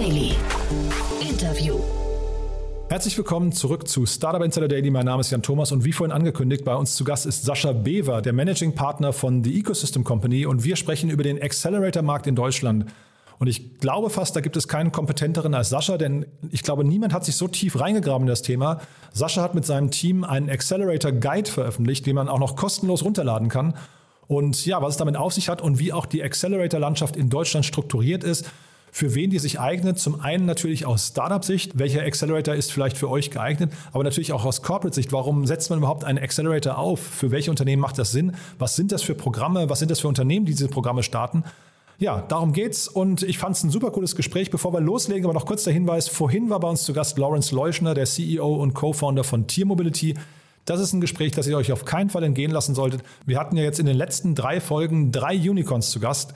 Daily. Interview. Herzlich willkommen zurück zu Startup Insider Daily. Mein Name ist Jan Thomas und wie vorhin angekündigt, bei uns zu Gast ist Sascha Bever, der Managing Partner von The Ecosystem Company und wir sprechen über den Accelerator-Markt in Deutschland. Und ich glaube fast, da gibt es keinen kompetenteren als Sascha, denn ich glaube, niemand hat sich so tief reingegraben in das Thema. Sascha hat mit seinem Team einen Accelerator Guide veröffentlicht, den man auch noch kostenlos runterladen kann. Und ja, was es damit auf sich hat und wie auch die Accelerator-Landschaft in Deutschland strukturiert ist, für wen die sich eignet. Zum einen natürlich aus Startup-Sicht, welcher Accelerator ist vielleicht für euch geeignet, aber natürlich auch aus Corporate-Sicht. Warum setzt man überhaupt einen Accelerator auf? Für welche Unternehmen macht das Sinn? Was sind das für Programme? Was sind das für Unternehmen, die diese Programme starten? Ja, darum geht's und ich fand es ein super cooles Gespräch. Bevor wir loslegen, aber noch kurz der Hinweis: Vorhin war bei uns zu Gast Lawrence Leuschner, der CEO und Co-Founder von Tier Mobility. Das ist ein Gespräch, das ihr euch auf keinen Fall entgehen lassen solltet. Wir hatten ja jetzt in den letzten drei Folgen drei Unicorns zu Gast.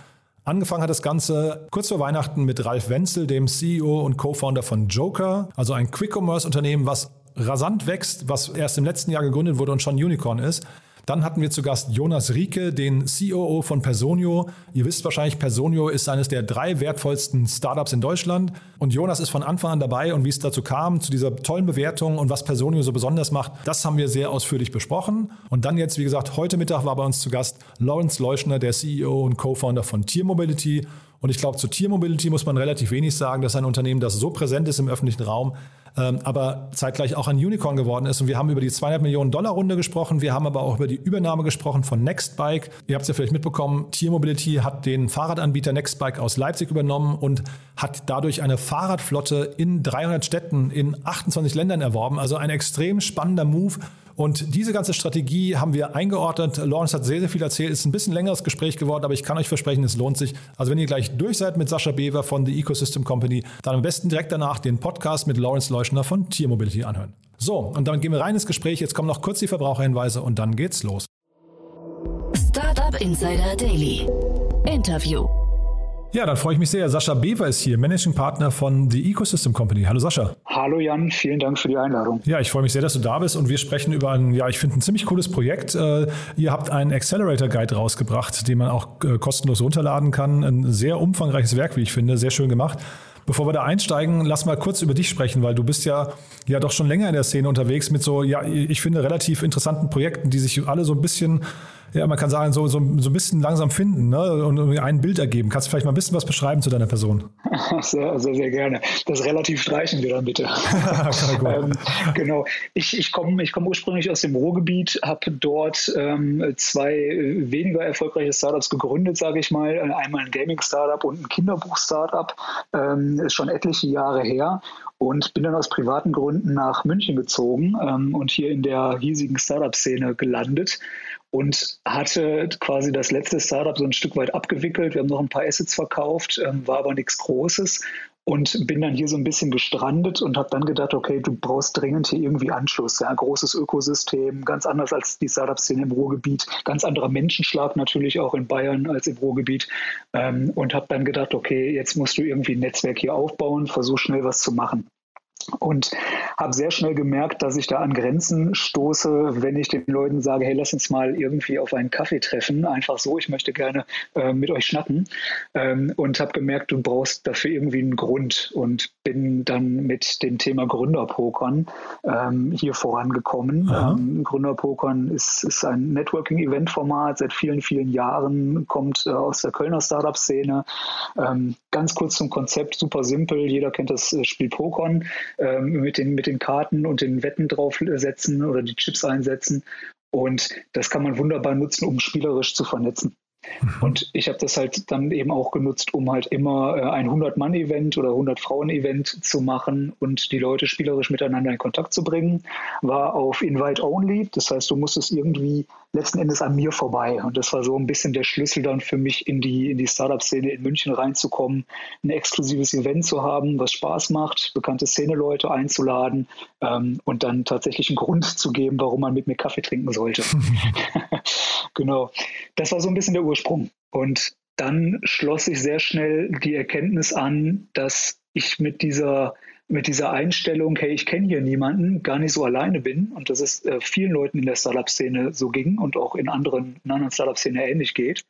Angefangen hat das Ganze kurz vor Weihnachten mit Ralf Wenzel, dem CEO und Co-Founder von Joker, also ein Quick-Commerce-Unternehmen, was rasant wächst, was erst im letzten Jahr gegründet wurde und schon Unicorn ist. Dann hatten wir zu Gast Jonas Rieke, den COO von Personio. Ihr wisst wahrscheinlich, Personio ist eines der drei wertvollsten Startups in Deutschland. Und Jonas ist von Anfang an dabei und wie es dazu kam, zu dieser tollen Bewertung und was Personio so besonders macht, das haben wir sehr ausführlich besprochen. Und dann jetzt, wie gesagt, heute Mittag war bei uns zu Gast Lawrence Leuschner, der CEO und Co-Founder von Tier Mobility. Und ich glaube, zu Tier Mobility muss man relativ wenig sagen. Das ist ein Unternehmen, das so präsent ist im öffentlichen Raum, ähm, aber zeitgleich auch ein Unicorn geworden ist. Und wir haben über die 200 Millionen Dollar Runde gesprochen. Wir haben aber auch über die Übernahme gesprochen von Nextbike. Ihr habt es ja vielleicht mitbekommen, Tier Mobility hat den Fahrradanbieter Nextbike aus Leipzig übernommen und hat dadurch eine Fahrradflotte in 300 Städten in 28 Ländern erworben. Also ein extrem spannender Move. Und diese ganze Strategie haben wir eingeordnet. Lawrence hat sehr, sehr viel erzählt. Ist ein bisschen längeres Gespräch geworden, aber ich kann euch versprechen, es lohnt sich. Also wenn ihr gleich durch seid mit Sascha Bever von The Ecosystem Company, dann am besten direkt danach den Podcast mit Lawrence Leuschner von Tier Mobility anhören. So, und dann gehen wir rein ins Gespräch. Jetzt kommen noch kurz die Verbraucherhinweise und dann geht's los. Startup Insider Daily. Interview. Ja, dann freue ich mich sehr. Sascha Bever ist hier, Managing Partner von The Ecosystem Company. Hallo Sascha. Hallo Jan, vielen Dank für die Einladung. Ja, ich freue mich sehr, dass du da bist und wir sprechen über ein, ja, ich finde ein ziemlich cooles Projekt. Äh, ihr habt einen Accelerator Guide rausgebracht, den man auch äh, kostenlos runterladen kann. Ein sehr umfangreiches Werk, wie ich finde, sehr schön gemacht. Bevor wir da einsteigen, lass mal kurz über dich sprechen, weil du bist ja, ja doch schon länger in der Szene unterwegs mit so, ja, ich finde relativ interessanten Projekten, die sich alle so ein bisschen ja, man kann sagen, so, so, so ein bisschen langsam finden ne? und ein Bild ergeben. Kannst du vielleicht mal ein bisschen was beschreiben zu deiner Person? Sehr, sehr, sehr gerne. Das relativ streichen wir dann bitte. ähm, genau. Ich, ich komme ich komm ursprünglich aus dem Ruhrgebiet, habe dort ähm, zwei weniger erfolgreiche Startups gegründet, sage ich mal. Einmal ein Gaming-Startup und ein Kinderbuch-Startup. Ähm, ist schon etliche Jahre her und bin dann aus privaten Gründen nach München gezogen ähm, und hier in der hiesigen Startup-Szene gelandet und hatte quasi das letzte Startup so ein Stück weit abgewickelt. Wir haben noch ein paar Assets verkauft, ähm, war aber nichts Großes und bin dann hier so ein bisschen gestrandet und habe dann gedacht, okay, du brauchst dringend hier irgendwie Anschluss. Ja, großes Ökosystem, ganz anders als die Startup-Szene im Ruhrgebiet, ganz anderer Menschenschlag natürlich auch in Bayern als im Ruhrgebiet ähm, und habe dann gedacht, okay, jetzt musst du irgendwie ein Netzwerk hier aufbauen, versuch schnell was zu machen und habe sehr schnell gemerkt, dass ich da an Grenzen stoße, wenn ich den Leuten sage, hey, lass uns mal irgendwie auf einen Kaffee treffen, einfach so, ich möchte gerne äh, mit euch schnacken ähm, und habe gemerkt, du brauchst dafür irgendwie einen Grund. Und bin dann mit dem Thema Gründerpokern ähm, hier vorangekommen. Ähm, Gründerpokern ist, ist ein Networking-Event-Format, seit vielen, vielen Jahren, kommt äh, aus der Kölner Startup-Szene. Ähm, ganz kurz zum Konzept, super simpel, jeder kennt das äh, Spiel Pokern ähm, mit, den, mit den Karten und den Wetten draufsetzen oder die Chips einsetzen. Und das kann man wunderbar nutzen, um spielerisch zu vernetzen. Mhm. Und ich habe das halt dann eben auch genutzt, um halt immer äh, ein 100-Mann-Event oder 100-Frauen-Event zu machen und die Leute spielerisch miteinander in Kontakt zu bringen. War auf Invite-Only, das heißt, du musstest irgendwie letzten Endes an mir vorbei. Und das war so ein bisschen der Schlüssel dann für mich, in die, in die Startup-Szene in München reinzukommen, ein exklusives Event zu haben, was Spaß macht, bekannte Szene-Leute einzuladen ähm, und dann tatsächlich einen Grund zu geben, warum man mit mir Kaffee trinken sollte. genau. Das war so ein bisschen der Ursprung. Und dann schloss sich sehr schnell die Erkenntnis an, dass ich mit dieser mit dieser Einstellung, hey, ich kenne hier niemanden, gar nicht so alleine bin und dass es äh, vielen Leuten in der Startup-Szene so ging und auch in anderen, in anderen Startup-Szenen ähnlich geht.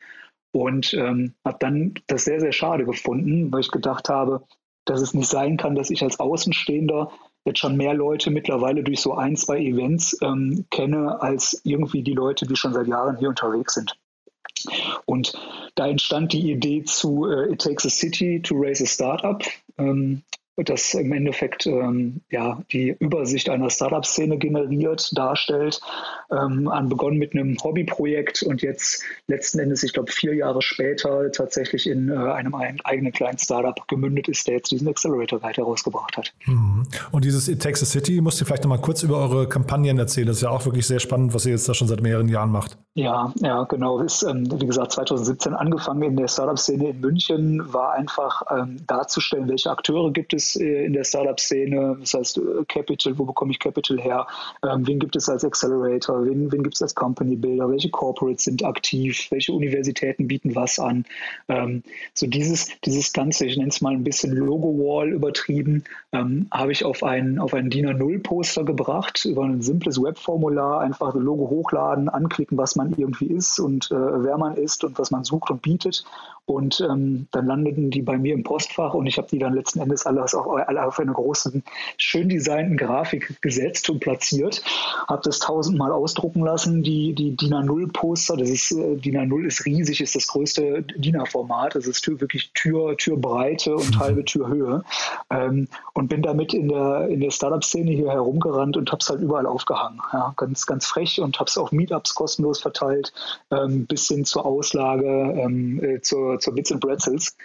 Und ähm, habe dann das sehr, sehr schade gefunden, weil ich gedacht habe, dass es nicht sein kann, dass ich als Außenstehender jetzt schon mehr Leute mittlerweile durch so ein, zwei Events ähm, kenne, als irgendwie die Leute, die schon seit Jahren hier unterwegs sind. Und da entstand die Idee zu äh, It Takes a City to Raise a Startup. Ähm, das im Endeffekt ähm, ja, die Übersicht einer Startup-Szene generiert, darstellt. Ähm, an begonnen mit einem Hobbyprojekt und jetzt letzten Endes, ich glaube, vier Jahre später tatsächlich in äh, einem eigenen kleinen Startup gemündet ist, der jetzt diesen Accelerator Guide herausgebracht hat. Mhm. Und dieses Takes a City, musst du vielleicht noch mal kurz über eure Kampagnen erzählen. Das ist ja auch wirklich sehr spannend, was ihr jetzt da schon seit mehreren Jahren macht. Ja, ja, genau. Ist, ähm, wie gesagt, 2017 angefangen in der Startup-Szene in München, war einfach ähm, darzustellen, welche Akteure gibt es es äh, in der Startup-Szene? Das heißt, äh, Capital, wo bekomme ich Capital her? Ähm, wen gibt es als Accelerator? Wen, wen gibt es als Company Builder? Welche Corporates sind aktiv? Welche Universitäten bieten was an? Ähm, so dieses, dieses Ganze, ich nenne es mal ein bisschen Logo-Wall übertrieben, ähm, habe ich auf ein, auf ein DIN A0-Poster gebracht, über ein simples Webformular, einfach das Logo hochladen, anklicken, was man irgendwie ist und äh, wer man ist und was man sucht und bietet. Und ähm, dann landeten die bei mir im Postfach und ich habe die dann letzten Endes alles auch alle auf eine große, schön designten Grafik gesetzt und platziert. Habe das tausendmal ausdrucken lassen, die, die DIN A0-Poster. Das ist, äh, DIN A0 ist riesig, ist das größte DIN A-Format. Das ist wirklich Tür, Türbreite und halbe Türhöhe. Ähm, und bin damit in der, in der Startup-Szene hier herumgerannt und habe es halt überall aufgehangen. Ja, ganz, ganz frech und habe es auf Meetups kostenlos verteilt, ähm, bis hin zur Auslage, ähm, äh, zur zur, Bits and Pretzels.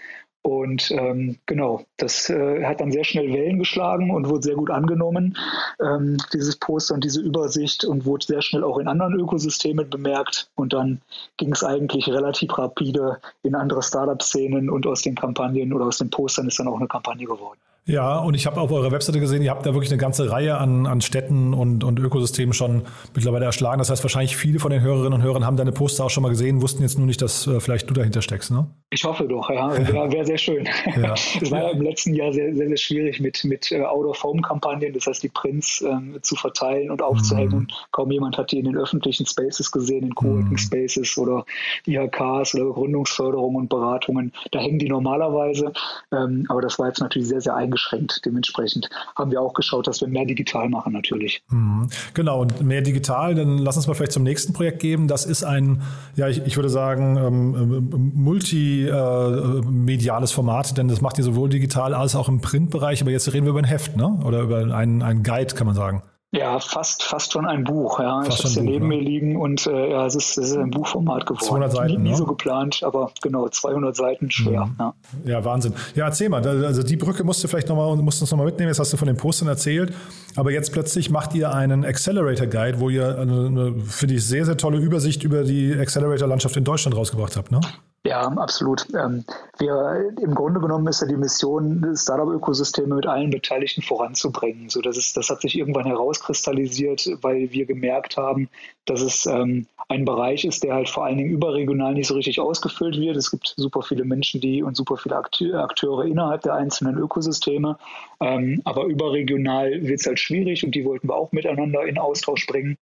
Und ähm, genau, das äh, hat dann sehr schnell Wellen geschlagen und wurde sehr gut angenommen, ähm, dieses Poster und diese Übersicht und wurde sehr schnell auch in anderen Ökosystemen bemerkt. Und dann ging es eigentlich relativ rapide in andere Startup-Szenen und aus den Kampagnen oder aus den Postern ist dann auch eine Kampagne geworden. Ja, und ich habe auf eurer Webseite gesehen, ihr habt da wirklich eine ganze Reihe an, an Städten und, und Ökosystemen schon mittlerweile erschlagen. Das heißt, wahrscheinlich viele von den Hörerinnen und Hörern haben deine Poster auch schon mal gesehen, wussten jetzt nur nicht, dass äh, vielleicht du dahinter steckst, ne? Ich hoffe doch, ja. Wäre wär sehr schön. Ja. Es war ja im letzten Jahr sehr, sehr, sehr schwierig mit, mit uh, Out-of-Home-Kampagnen, das heißt, die Prints ähm, zu verteilen und aufzuhängen. Mhm. Kaum jemand hat die in den öffentlichen Spaces gesehen, in Coworking mhm. Spaces oder IHKs oder Gründungsförderung und Beratungen. Da hängen die normalerweise. Ähm, aber das war jetzt natürlich sehr, sehr eingeschränkt eingeschränkt. Dementsprechend haben wir auch geschaut, dass wir mehr digital machen natürlich. Mhm. Genau, und mehr digital, dann lass uns mal vielleicht zum nächsten Projekt geben. Das ist ein, ja, ich, ich würde sagen, ähm, ähm multimediales Format, denn das macht ihr sowohl digital als auch im Printbereich. Aber jetzt reden wir über ein Heft, ne? Oder über einen, einen Guide, kann man sagen. Ja, fast, fast schon ein Buch. Ja. Fast ich habe es hier neben ne? mir liegen und äh, ja, es ist, es ist ein Buchformat geworden. 200 Seiten, nie, nie ne? so geplant, aber genau, 200 Seiten schwer. Mhm. Ja. ja. Wahnsinn. Ja, erzähl mal, also die Brücke musst du vielleicht nochmal, musst uns nochmal mitnehmen, jetzt hast du von den Postern erzählt, aber jetzt plötzlich macht ihr einen Accelerator Guide, wo ihr eine, eine finde ich, sehr, sehr tolle Übersicht über die Accelerator-Landschaft in Deutschland rausgebracht habt, ne? Ja, absolut. Ähm, wir, Im Grunde genommen ist ja die Mission, Startup-Ökosysteme mit allen Beteiligten voranzubringen. So, das, ist, das hat sich irgendwann herauskristallisiert, weil wir gemerkt haben, dass es ähm, ein Bereich ist, der halt vor allen Dingen überregional nicht so richtig ausgefüllt wird. Es gibt super viele Menschen, die und super viele Akteure innerhalb der einzelnen Ökosysteme. Ähm, aber überregional wird es halt schwierig und die wollten wir auch miteinander in Austausch bringen.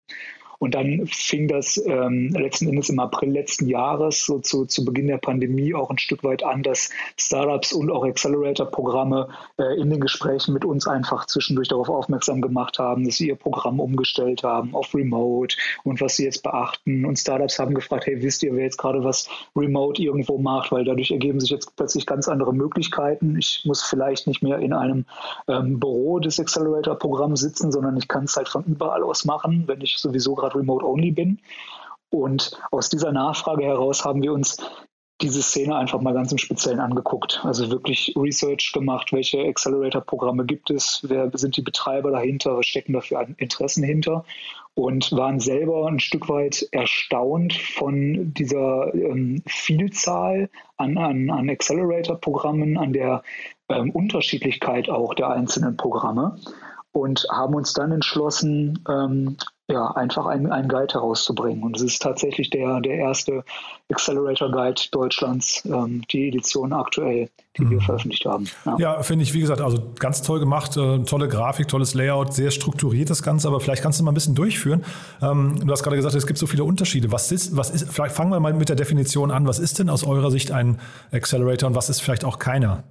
Und dann fing das ähm, letzten Endes im April letzten Jahres, so zu, zu Beginn der Pandemie, auch ein Stück weit an, dass Startups und auch Accelerator-Programme äh, in den Gesprächen mit uns einfach zwischendurch darauf aufmerksam gemacht haben, dass sie ihr Programm umgestellt haben auf Remote und was sie jetzt beachten. Und Startups haben gefragt, hey, wisst ihr, wer jetzt gerade was Remote irgendwo macht, weil dadurch ergeben sich jetzt plötzlich ganz andere Möglichkeiten. Ich muss vielleicht nicht mehr in einem ähm, Büro des Accelerator-Programms sitzen, sondern ich kann es halt von überall aus machen, wenn ich sowieso gerade gerade remote-only bin. Und aus dieser Nachfrage heraus haben wir uns diese Szene einfach mal ganz im Speziellen angeguckt. Also wirklich Research gemacht, welche Accelerator-Programme gibt es, wer sind die Betreiber dahinter, was stecken da für Interessen hinter und waren selber ein Stück weit erstaunt von dieser ähm, Vielzahl an, an, an Accelerator-Programmen, an der ähm, Unterschiedlichkeit auch der einzelnen Programme und haben uns dann entschlossen, ähm, ja, einfach einen, einen Guide herauszubringen. Und es ist tatsächlich der, der erste Accelerator Guide Deutschlands, ähm, die Edition aktuell, die mhm. wir veröffentlicht haben. Ja, ja finde ich, wie gesagt, also ganz toll gemacht, äh, tolle Grafik, tolles Layout, sehr strukturiert das Ganze, aber vielleicht kannst du mal ein bisschen durchführen. Ähm, du hast gerade gesagt, es gibt so viele Unterschiede. Was ist, was ist, vielleicht fangen wir mal mit der Definition an. Was ist denn aus eurer Sicht ein Accelerator und was ist vielleicht auch keiner?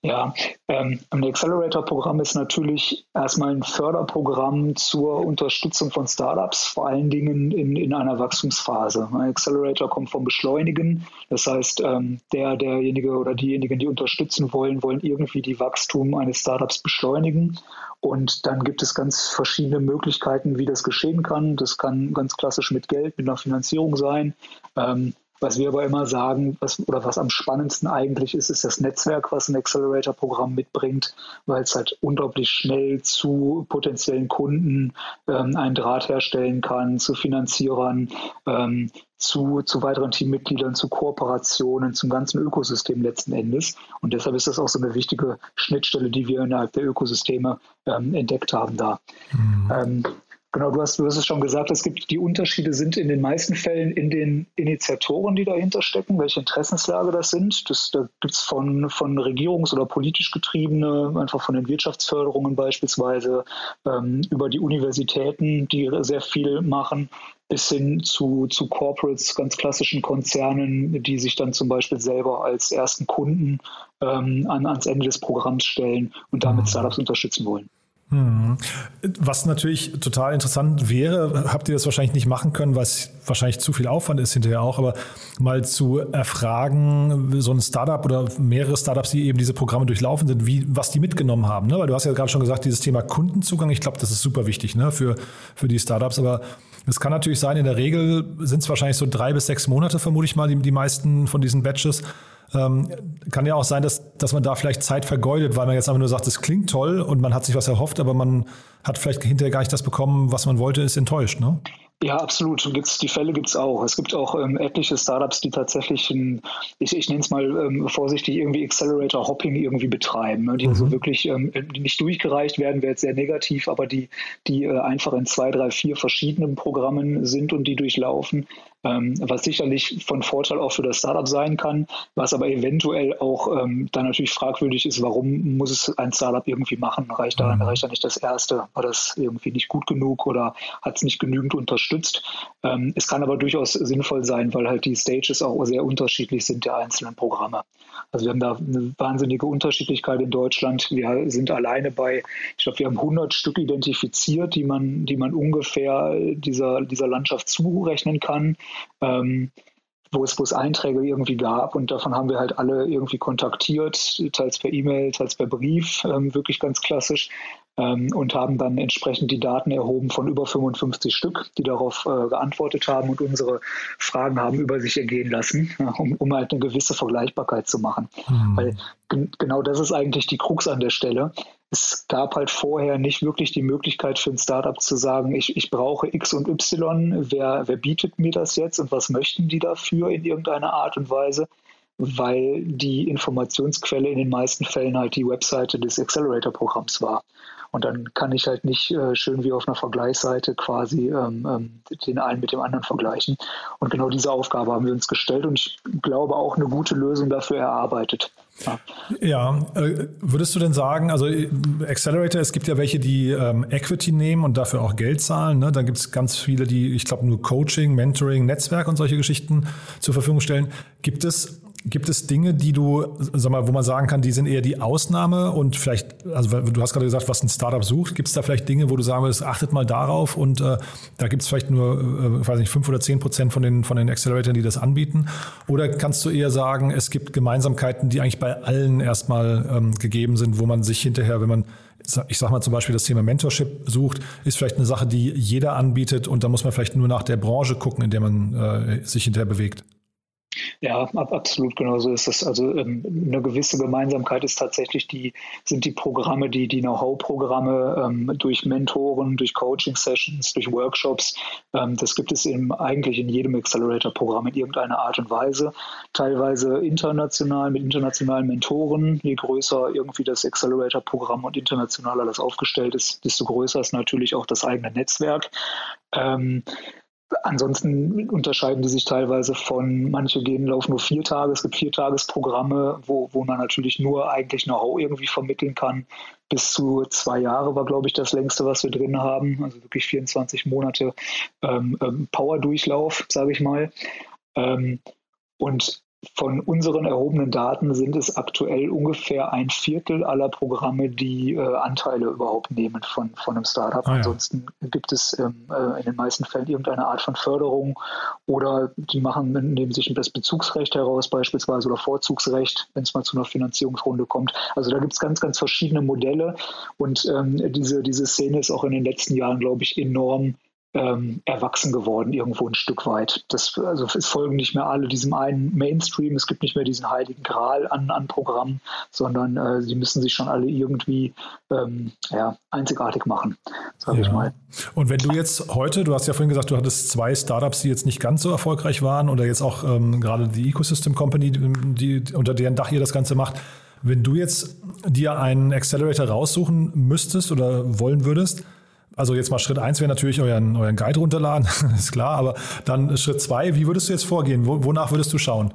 Ja, ähm, ein Accelerator-Programm ist natürlich erstmal ein Förderprogramm zur Unterstützung von Startups, vor allen Dingen in, in einer Wachstumsphase. Ein Accelerator kommt vom Beschleunigen, das heißt, ähm, der, derjenige oder diejenigen, die unterstützen wollen, wollen irgendwie die Wachstum eines Startups beschleunigen. Und dann gibt es ganz verschiedene Möglichkeiten, wie das geschehen kann. Das kann ganz klassisch mit Geld, mit einer Finanzierung sein. Ähm, was wir aber immer sagen, was, oder was am spannendsten eigentlich ist, ist das Netzwerk, was ein Accelerator-Programm mitbringt, weil es halt unglaublich schnell zu potenziellen Kunden ähm, einen Draht herstellen kann, zu Finanzierern, ähm, zu, zu weiteren Teammitgliedern, zu Kooperationen, zum ganzen Ökosystem letzten Endes. Und deshalb ist das auch so eine wichtige Schnittstelle, die wir innerhalb der Ökosysteme ähm, entdeckt haben da. Mhm. Ähm, Genau, du hast, du hast es schon gesagt, es gibt die Unterschiede sind in den meisten Fällen in den Initiatoren, die dahinter stecken, welche Interessenslage das sind. Das, da gibt es von, von regierungs- oder politisch getriebene, einfach von den Wirtschaftsförderungen beispielsweise, ähm, über die Universitäten, die sehr viel machen, bis hin zu, zu Corporates, ganz klassischen Konzernen, die sich dann zum Beispiel selber als ersten Kunden ähm, an, ans Ende des Programms stellen und damit mhm. Startups unterstützen wollen. Hm. Was natürlich total interessant wäre, habt ihr das wahrscheinlich nicht machen können, weil es wahrscheinlich zu viel Aufwand ist hinterher auch, aber mal zu erfragen, so ein Startup oder mehrere Startups, die eben diese Programme durchlaufen sind, wie, was die mitgenommen haben. Ne? Weil du hast ja gerade schon gesagt, dieses Thema Kundenzugang, ich glaube, das ist super wichtig ne? für, für die Startups, aber es kann natürlich sein, in der Regel sind es wahrscheinlich so drei bis sechs Monate, vermute ich mal, die, die meisten von diesen Batches. Ähm, kann ja auch sein, dass, dass man da vielleicht Zeit vergeudet, weil man jetzt einfach nur sagt, es klingt toll und man hat sich was erhofft, aber man hat vielleicht hinterher gar nicht das bekommen, was man wollte, ist enttäuscht. Ne? Ja, absolut. Gibt's, die Fälle gibt es auch. Es gibt auch ähm, etliche Startups, die tatsächlich, ein, ich, ich nenne es mal ähm, vorsichtig, irgendwie Accelerator-Hopping irgendwie betreiben, ne? die mhm. also wirklich ähm, nicht durchgereicht werden, wäre jetzt sehr negativ, aber die, die äh, einfach in zwei, drei, vier verschiedenen Programmen sind und die durchlaufen, ähm, was sicherlich von Vorteil auch für das Startup sein kann, was aber eventuell auch ähm, dann natürlich fragwürdig ist, warum muss es ein Startup irgendwie machen? Reicht da, mhm. reicht da nicht das erste? War das irgendwie nicht gut genug oder hat es nicht genügend unterstützt? unterstützt. Ähm, es kann aber durchaus sinnvoll sein, weil halt die Stages auch sehr unterschiedlich sind der einzelnen Programme. Also wir haben da eine wahnsinnige Unterschiedlichkeit in Deutschland. Wir sind alleine bei, ich glaube, wir haben 100 Stück identifiziert, die man, die man ungefähr dieser, dieser Landschaft zurechnen kann. Ähm, wo es, wo es Einträge irgendwie gab und davon haben wir halt alle irgendwie kontaktiert, teils per E-Mail, teils per Brief, ähm, wirklich ganz klassisch ähm, und haben dann entsprechend die Daten erhoben von über 55 Stück, die darauf äh, geantwortet haben und unsere Fragen haben über sich ergehen lassen, ja, um, um halt eine gewisse Vergleichbarkeit zu machen. Mhm. Weil genau das ist eigentlich die Krux an der Stelle. Es gab halt vorher nicht wirklich die Möglichkeit für ein Startup zu sagen, ich, ich brauche X und Y, wer, wer bietet mir das jetzt und was möchten die dafür in irgendeiner Art und Weise? weil die Informationsquelle in den meisten Fällen halt die Webseite des Accelerator-Programms war. Und dann kann ich halt nicht äh, schön wie auf einer Vergleichsseite quasi ähm, ähm, den einen mit dem anderen vergleichen. Und genau diese Aufgabe haben wir uns gestellt und ich glaube auch eine gute Lösung dafür erarbeitet. Ja, äh, würdest du denn sagen, also äh, Accelerator, es gibt ja welche, die ähm, Equity nehmen und dafür auch Geld zahlen. Ne? Dann gibt es ganz viele, die, ich glaube, nur Coaching, Mentoring, Netzwerk und solche Geschichten zur Verfügung stellen. Gibt es Gibt es Dinge, die du, sag mal, wo man sagen kann, die sind eher die Ausnahme und vielleicht, also du hast gerade gesagt, was ein Startup sucht, gibt es da vielleicht Dinge, wo du sagen würdest, achtet mal darauf und äh, da gibt es vielleicht nur, äh, weiß nicht, fünf oder zehn Prozent von den, von den Acceleratoren, die das anbieten? Oder kannst du eher sagen, es gibt Gemeinsamkeiten, die eigentlich bei allen erstmal ähm, gegeben sind, wo man sich hinterher, wenn man ich sage mal zum Beispiel das Thema Mentorship sucht, ist vielleicht eine Sache, die jeder anbietet und da muss man vielleicht nur nach der Branche gucken, in der man äh, sich hinterher bewegt. Ja, absolut genau so ist das. Also ähm, eine gewisse Gemeinsamkeit ist tatsächlich die, sind die Programme, die, die Know-how-Programme ähm, durch Mentoren, durch Coaching-Sessions, durch Workshops. Ähm, das gibt es im, eigentlich in jedem Accelerator-Programm in irgendeiner Art und Weise. Teilweise international mit internationalen Mentoren. Je größer irgendwie das Accelerator-Programm und internationaler das aufgestellt ist, desto größer ist natürlich auch das eigene Netzwerk. Ähm, Ansonsten unterscheiden die sich teilweise von, manche gehen laufen nur vier Tage, es gibt vier Tagesprogramme, wo, wo man natürlich nur eigentlich Know-how irgendwie vermitteln kann. Bis zu zwei Jahre war, glaube ich, das längste, was wir drin haben. Also wirklich 24 Monate ähm, ähm, Power-Durchlauf, sage ich mal. Ähm, und von unseren erhobenen Daten sind es aktuell ungefähr ein Viertel aller Programme, die äh, Anteile überhaupt nehmen von, von einem Startup. Ah, ja. Ansonsten gibt es ähm, äh, in den meisten Fällen irgendeine Art von Förderung oder die machen, nehmen sich das Bezugsrecht heraus beispielsweise oder Vorzugsrecht, wenn es mal zu einer Finanzierungsrunde kommt. Also da gibt es ganz, ganz verschiedene Modelle und ähm, diese, diese Szene ist auch in den letzten Jahren, glaube ich, enorm ähm, erwachsen geworden, irgendwo ein Stück weit. Das, also es folgen nicht mehr alle diesem einen Mainstream, es gibt nicht mehr diesen heiligen Gral an, an Programmen, sondern äh, sie müssen sich schon alle irgendwie ähm, ja, einzigartig machen, sage ja. ich mal. Und wenn du jetzt heute, du hast ja vorhin gesagt, du hattest zwei Startups, die jetzt nicht ganz so erfolgreich waren oder jetzt auch ähm, gerade die Ecosystem Company, die, unter deren Dach ihr das Ganze macht, wenn du jetzt dir einen Accelerator raussuchen müsstest oder wollen würdest, also jetzt mal Schritt eins wäre natürlich euren, euren Guide runterladen, ist klar, aber dann Schritt zwei, wie würdest du jetzt vorgehen? Wo, wonach würdest du schauen?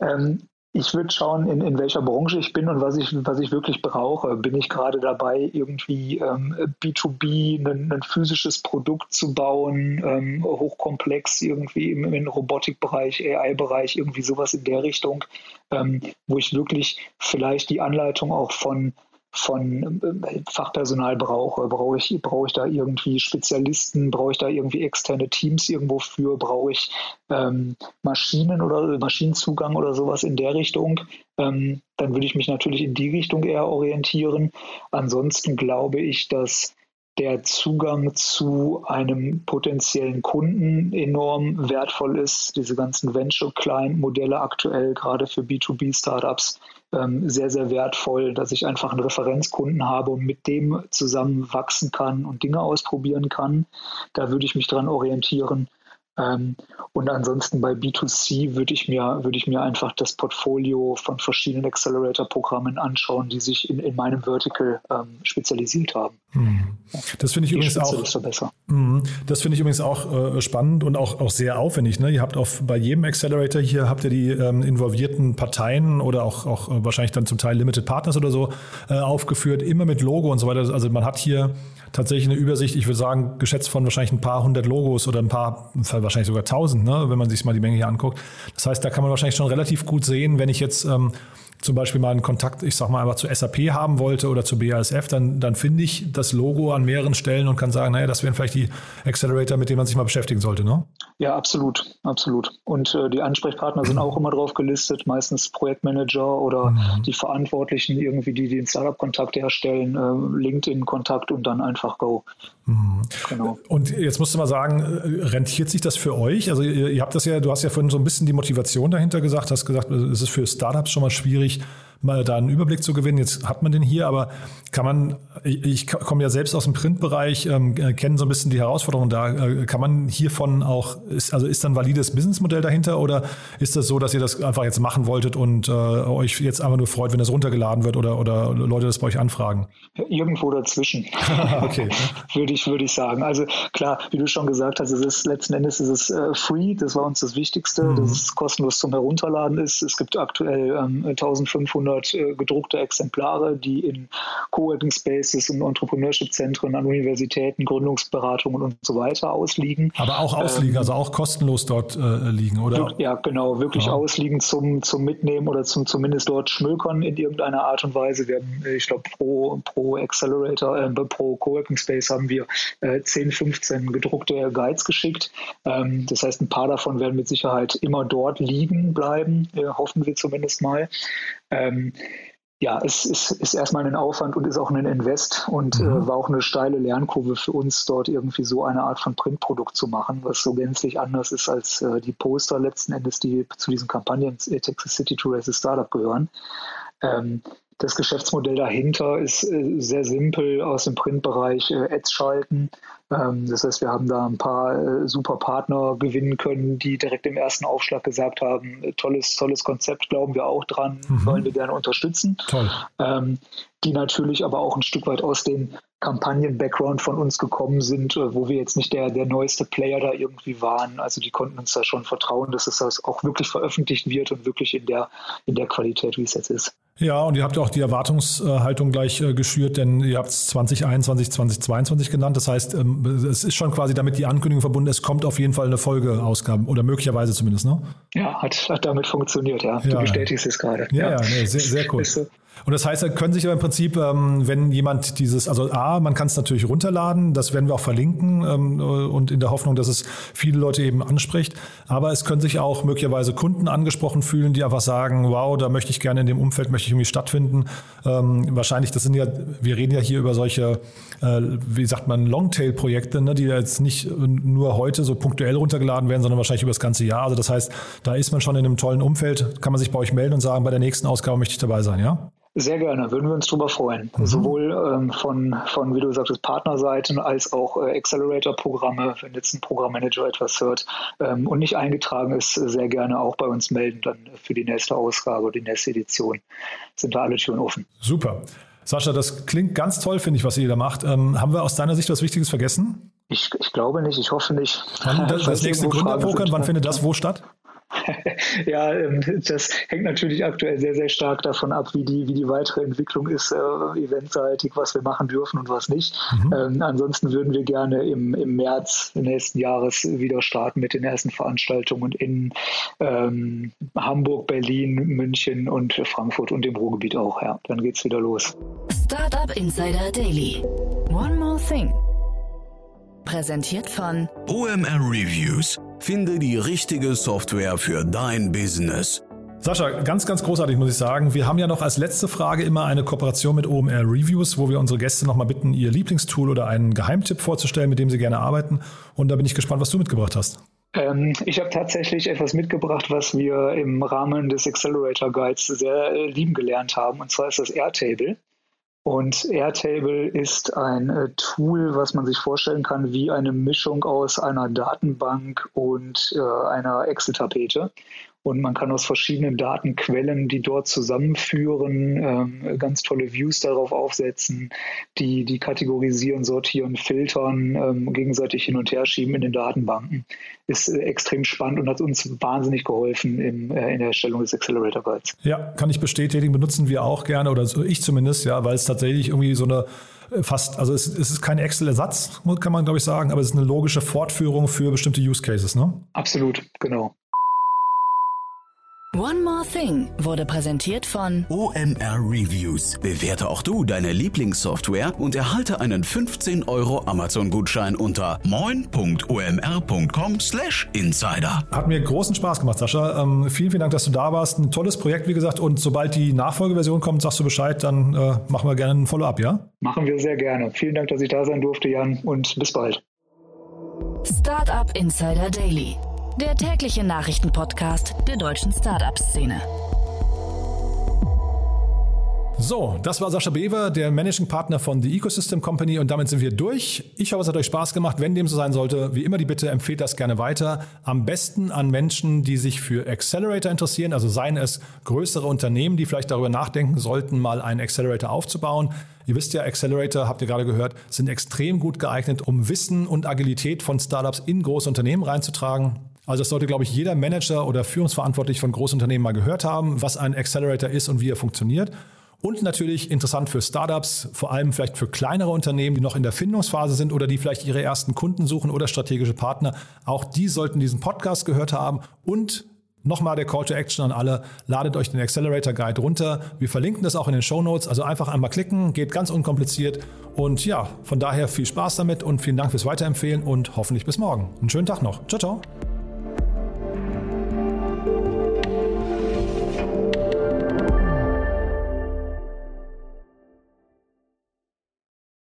Ähm, ich würde schauen, in, in welcher Branche ich bin und was ich, was ich wirklich brauche. Bin ich gerade dabei, irgendwie ähm, B2B ein, ein, physisches Produkt zu bauen, ähm, hochkomplex irgendwie im, im Robotikbereich, AI-Bereich, irgendwie sowas in der Richtung, ähm, wo ich wirklich vielleicht die Anleitung auch von von äh, Fachpersonal brauche. Brauche ich, brauche ich da irgendwie Spezialisten? Brauche ich da irgendwie externe Teams irgendwo für? Brauche ich ähm, Maschinen oder Maschinenzugang oder sowas in der Richtung? Ähm, dann würde ich mich natürlich in die Richtung eher orientieren. Ansonsten glaube ich, dass der Zugang zu einem potenziellen Kunden enorm wertvoll ist. Diese ganzen Venture-Client-Modelle aktuell gerade für B2B-Startups ähm, sehr, sehr wertvoll, dass ich einfach einen Referenzkunden habe und mit dem zusammen wachsen kann und Dinge ausprobieren kann. Da würde ich mich dran orientieren. Ähm, und ansonsten bei B2C würde ich mir, würde ich mir einfach das Portfolio von verschiedenen Accelerator-Programmen anschauen, die sich in, in meinem Vertical ähm, spezialisiert haben. Mhm. Das finde ich die übrigens auch. Mhm. Das finde ich übrigens auch äh, spannend und auch, auch sehr aufwendig. Ne? Ihr habt auf bei jedem Accelerator hier habt ihr die ähm, involvierten Parteien oder auch, auch äh, wahrscheinlich dann zum Teil Limited Partners oder so äh, aufgeführt, immer mit Logo und so weiter. Also man hat hier tatsächlich eine Übersicht, ich würde sagen, geschätzt von wahrscheinlich ein paar hundert Logos oder ein paar, wahrscheinlich sogar tausend, ne, wenn man sich mal die Menge hier anguckt. Das heißt, da kann man wahrscheinlich schon relativ gut sehen, wenn ich jetzt ähm, zum Beispiel mal einen Kontakt, ich sag mal einfach zu SAP haben wollte oder zu BASF, dann, dann finde ich das Logo an mehreren Stellen und kann sagen, naja, das wären vielleicht die Accelerator, mit denen man sich mal beschäftigen sollte, ne? Ja, absolut, absolut. Und äh, die Ansprechpartner sind auch immer drauf gelistet, meistens Projektmanager oder mhm. die Verantwortlichen irgendwie, die den Startup-Kontakt herstellen, äh, LinkedIn-Kontakt und dann einfach go. Mhm. Genau. Und jetzt musst du mal sagen, äh, rentiert sich das für euch? Also ihr, ihr habt das ja, du hast ja vorhin so ein bisschen die Motivation dahinter gesagt, hast gesagt, es ist für Startups schon mal schwierig, natürlich mal da einen Überblick zu gewinnen. Jetzt hat man den hier, aber kann man, ich, ich komme ja selbst aus dem Printbereich, ähm, äh, kenne so ein bisschen die Herausforderungen da. Äh, kann man hiervon auch, ist, also ist da ein valides Businessmodell dahinter oder ist das so, dass ihr das einfach jetzt machen wolltet und äh, euch jetzt einfach nur freut, wenn das runtergeladen wird oder, oder Leute das bei euch anfragen? Irgendwo dazwischen. okay. würde ich, würde ich sagen. Also klar, wie du schon gesagt hast, es ist letzten Endes ist es äh, free, das war uns das Wichtigste, mhm. dass es kostenlos zum Herunterladen ist. Es gibt aktuell ähm, 1500 500 äh, gedruckte Exemplare, die in Coworking Spaces und Entrepreneurship-Zentren an Universitäten, Gründungsberatungen und so weiter ausliegen. Aber auch ausliegen, ähm, also auch kostenlos dort äh, liegen, oder? Ja, genau, wirklich ja. ausliegen zum, zum Mitnehmen oder zum zumindest dort schmökern in irgendeiner Art und Weise. Wir haben, äh, ich glaube, pro, pro Accelerator, äh, pro Coworking Space haben wir äh, 10, 15 gedruckte Guides geschickt. Ähm, das heißt, ein paar davon werden mit Sicherheit immer dort liegen bleiben, äh, hoffen wir zumindest mal. Ähm, ja, es ist, ist, erstmal ein Aufwand und ist auch ein Invest und äh, mhm. äh, war auch eine steile Lernkurve für uns, dort irgendwie so eine Art von Printprodukt zu machen, was so gänzlich anders ist als äh, die Poster letzten Endes, die zu diesen Kampagnen Texas City to Race Startup gehören. Ähm, das Geschäftsmodell dahinter ist äh, sehr simpel aus dem Printbereich äh, Ads schalten. Ähm, das heißt, wir haben da ein paar äh, super Partner gewinnen können, die direkt im ersten Aufschlag gesagt haben, tolles, tolles Konzept, glauben wir auch dran, mhm. wollen wir gerne unterstützen. Toll. Ähm, die natürlich aber auch ein Stück weit aus dem Kampagnen-Background von uns gekommen sind, wo wir jetzt nicht der, der neueste Player da irgendwie waren. Also die konnten uns da schon vertrauen, dass es das auch wirklich veröffentlicht wird und wirklich in der, in der Qualität, wie es jetzt ist. Ja, und ihr habt ja auch die Erwartungshaltung gleich äh, geschürt, denn ihr habt es 2021, 2022 genannt. Das heißt, ähm, es ist schon quasi damit die Ankündigung verbunden, es kommt auf jeden Fall eine Folgeausgabe oder möglicherweise zumindest, ne? Ja, hat, hat damit funktioniert, ja. ja. Du bestätigst es gerade. Ja, ja, ja nee, sehr, sehr cool. Und das heißt, da können sich aber im Prinzip, ähm, wenn jemand dieses, also A, man kann es natürlich runterladen, das werden wir auch verlinken ähm, und in der Hoffnung, dass es viele Leute eben anspricht. Aber es können sich auch möglicherweise Kunden angesprochen fühlen, die einfach sagen, wow, da möchte ich gerne in dem Umfeld, möchte ich irgendwie stattfinden. Ähm, wahrscheinlich, das sind ja, wir reden ja hier über solche, äh, wie sagt man, Longtail-Projekte, ne, die jetzt nicht nur heute so punktuell runtergeladen werden, sondern wahrscheinlich über das ganze Jahr. Also das heißt, da ist man schon in einem tollen Umfeld, kann man sich bei euch melden und sagen, bei der nächsten Ausgabe möchte ich dabei sein, ja? Sehr gerne, würden wir uns darüber freuen. Mhm. Sowohl ähm, von, von, wie du sagtest, Partnerseiten als auch äh, Accelerator-Programme, wenn jetzt ein Programmmanager etwas hört ähm, und nicht eingetragen ist, sehr gerne auch bei uns melden, dann für die nächste Ausgabe, die nächste Edition. Sind da alle Türen offen. Super. Sascha, das klingt ganz toll, finde ich, was ihr da macht. Ähm, haben wir aus deiner Sicht was Wichtiges vergessen? Ich, ich glaube nicht, ich hoffe nicht. Wann, das, das nächste Gründerpokern, wann findet das wo statt? ja, ähm, das hängt natürlich aktuell sehr, sehr stark davon ab, wie die, wie die weitere Entwicklung ist, äh, eventseitig, was wir machen dürfen und was nicht. Mhm. Ähm, ansonsten würden wir gerne im, im März nächsten Jahres wieder starten mit den ersten Veranstaltungen in ähm, Hamburg, Berlin, München und Frankfurt und dem Ruhrgebiet auch. Ja, dann geht's wieder los. Startup Insider Daily. One more thing. Präsentiert von OMR Reviews Finde die richtige Software für dein Business. Sascha, ganz, ganz großartig muss ich sagen. Wir haben ja noch als letzte Frage immer eine Kooperation mit OMR Reviews, wo wir unsere Gäste nochmal bitten, ihr Lieblingstool oder einen Geheimtipp vorzustellen, mit dem sie gerne arbeiten. Und da bin ich gespannt, was du mitgebracht hast. Ähm, ich habe tatsächlich etwas mitgebracht, was wir im Rahmen des Accelerator Guides sehr äh, lieben gelernt haben. Und zwar ist das Airtable. Und Airtable ist ein äh, Tool, was man sich vorstellen kann wie eine Mischung aus einer Datenbank und äh, einer Excel-Tapete. Und man kann aus verschiedenen Datenquellen, die dort zusammenführen, ähm, ganz tolle Views darauf aufsetzen, die, die kategorisieren, sortieren, filtern, ähm, gegenseitig hin und her schieben in den Datenbanken. Ist äh, extrem spannend und hat uns wahnsinnig geholfen äh, in der Erstellung des Accelerator Guides. Ja, kann ich bestätigen, benutzen wir auch gerne oder so ich zumindest, ja, weil es tatsächlich irgendwie so eine äh, fast, also es, es ist kein Excel-Ersatz, kann man glaube ich sagen, aber es ist eine logische Fortführung für bestimmte Use Cases, ne? Absolut, genau. One More Thing wurde präsentiert von OMR Reviews. Bewerte auch du deine Lieblingssoftware und erhalte einen 15 Euro Amazon-Gutschein unter moin.omr.com/insider. Hat mir großen Spaß gemacht, Sascha. Ähm, vielen, vielen Dank, dass du da warst. Ein tolles Projekt, wie gesagt. Und sobald die Nachfolgeversion kommt, sagst du Bescheid, dann äh, machen wir gerne ein Follow-up, ja? Machen wir sehr gerne. Vielen Dank, dass ich da sein durfte, Jan, und bis bald. Startup Insider Daily der tägliche Nachrichtenpodcast der deutschen Startup-Szene. So, das war Sascha Bever, der Managing Partner von The Ecosystem Company und damit sind wir durch. Ich hoffe, es hat euch Spaß gemacht. Wenn dem so sein sollte, wie immer die Bitte, empfehlt das gerne weiter. Am besten an Menschen, die sich für Accelerator interessieren, also seien es größere Unternehmen, die vielleicht darüber nachdenken sollten, mal einen Accelerator aufzubauen. Ihr wisst ja, Accelerator, habt ihr gerade gehört, sind extrem gut geeignet, um Wissen und Agilität von Startups in große Unternehmen reinzutragen. Also das sollte, glaube ich, jeder Manager oder Führungsverantwortlich von Großunternehmen mal gehört haben, was ein Accelerator ist und wie er funktioniert. Und natürlich interessant für Startups, vor allem vielleicht für kleinere Unternehmen, die noch in der Findungsphase sind oder die vielleicht ihre ersten Kunden suchen oder strategische Partner. Auch die sollten diesen Podcast gehört haben. Und nochmal der Call to Action an alle, ladet euch den Accelerator Guide runter. Wir verlinken das auch in den Show Notes. Also einfach einmal klicken, geht ganz unkompliziert. Und ja, von daher viel Spaß damit und vielen Dank fürs Weiterempfehlen und hoffentlich bis morgen. Einen schönen Tag noch. Ciao, ciao.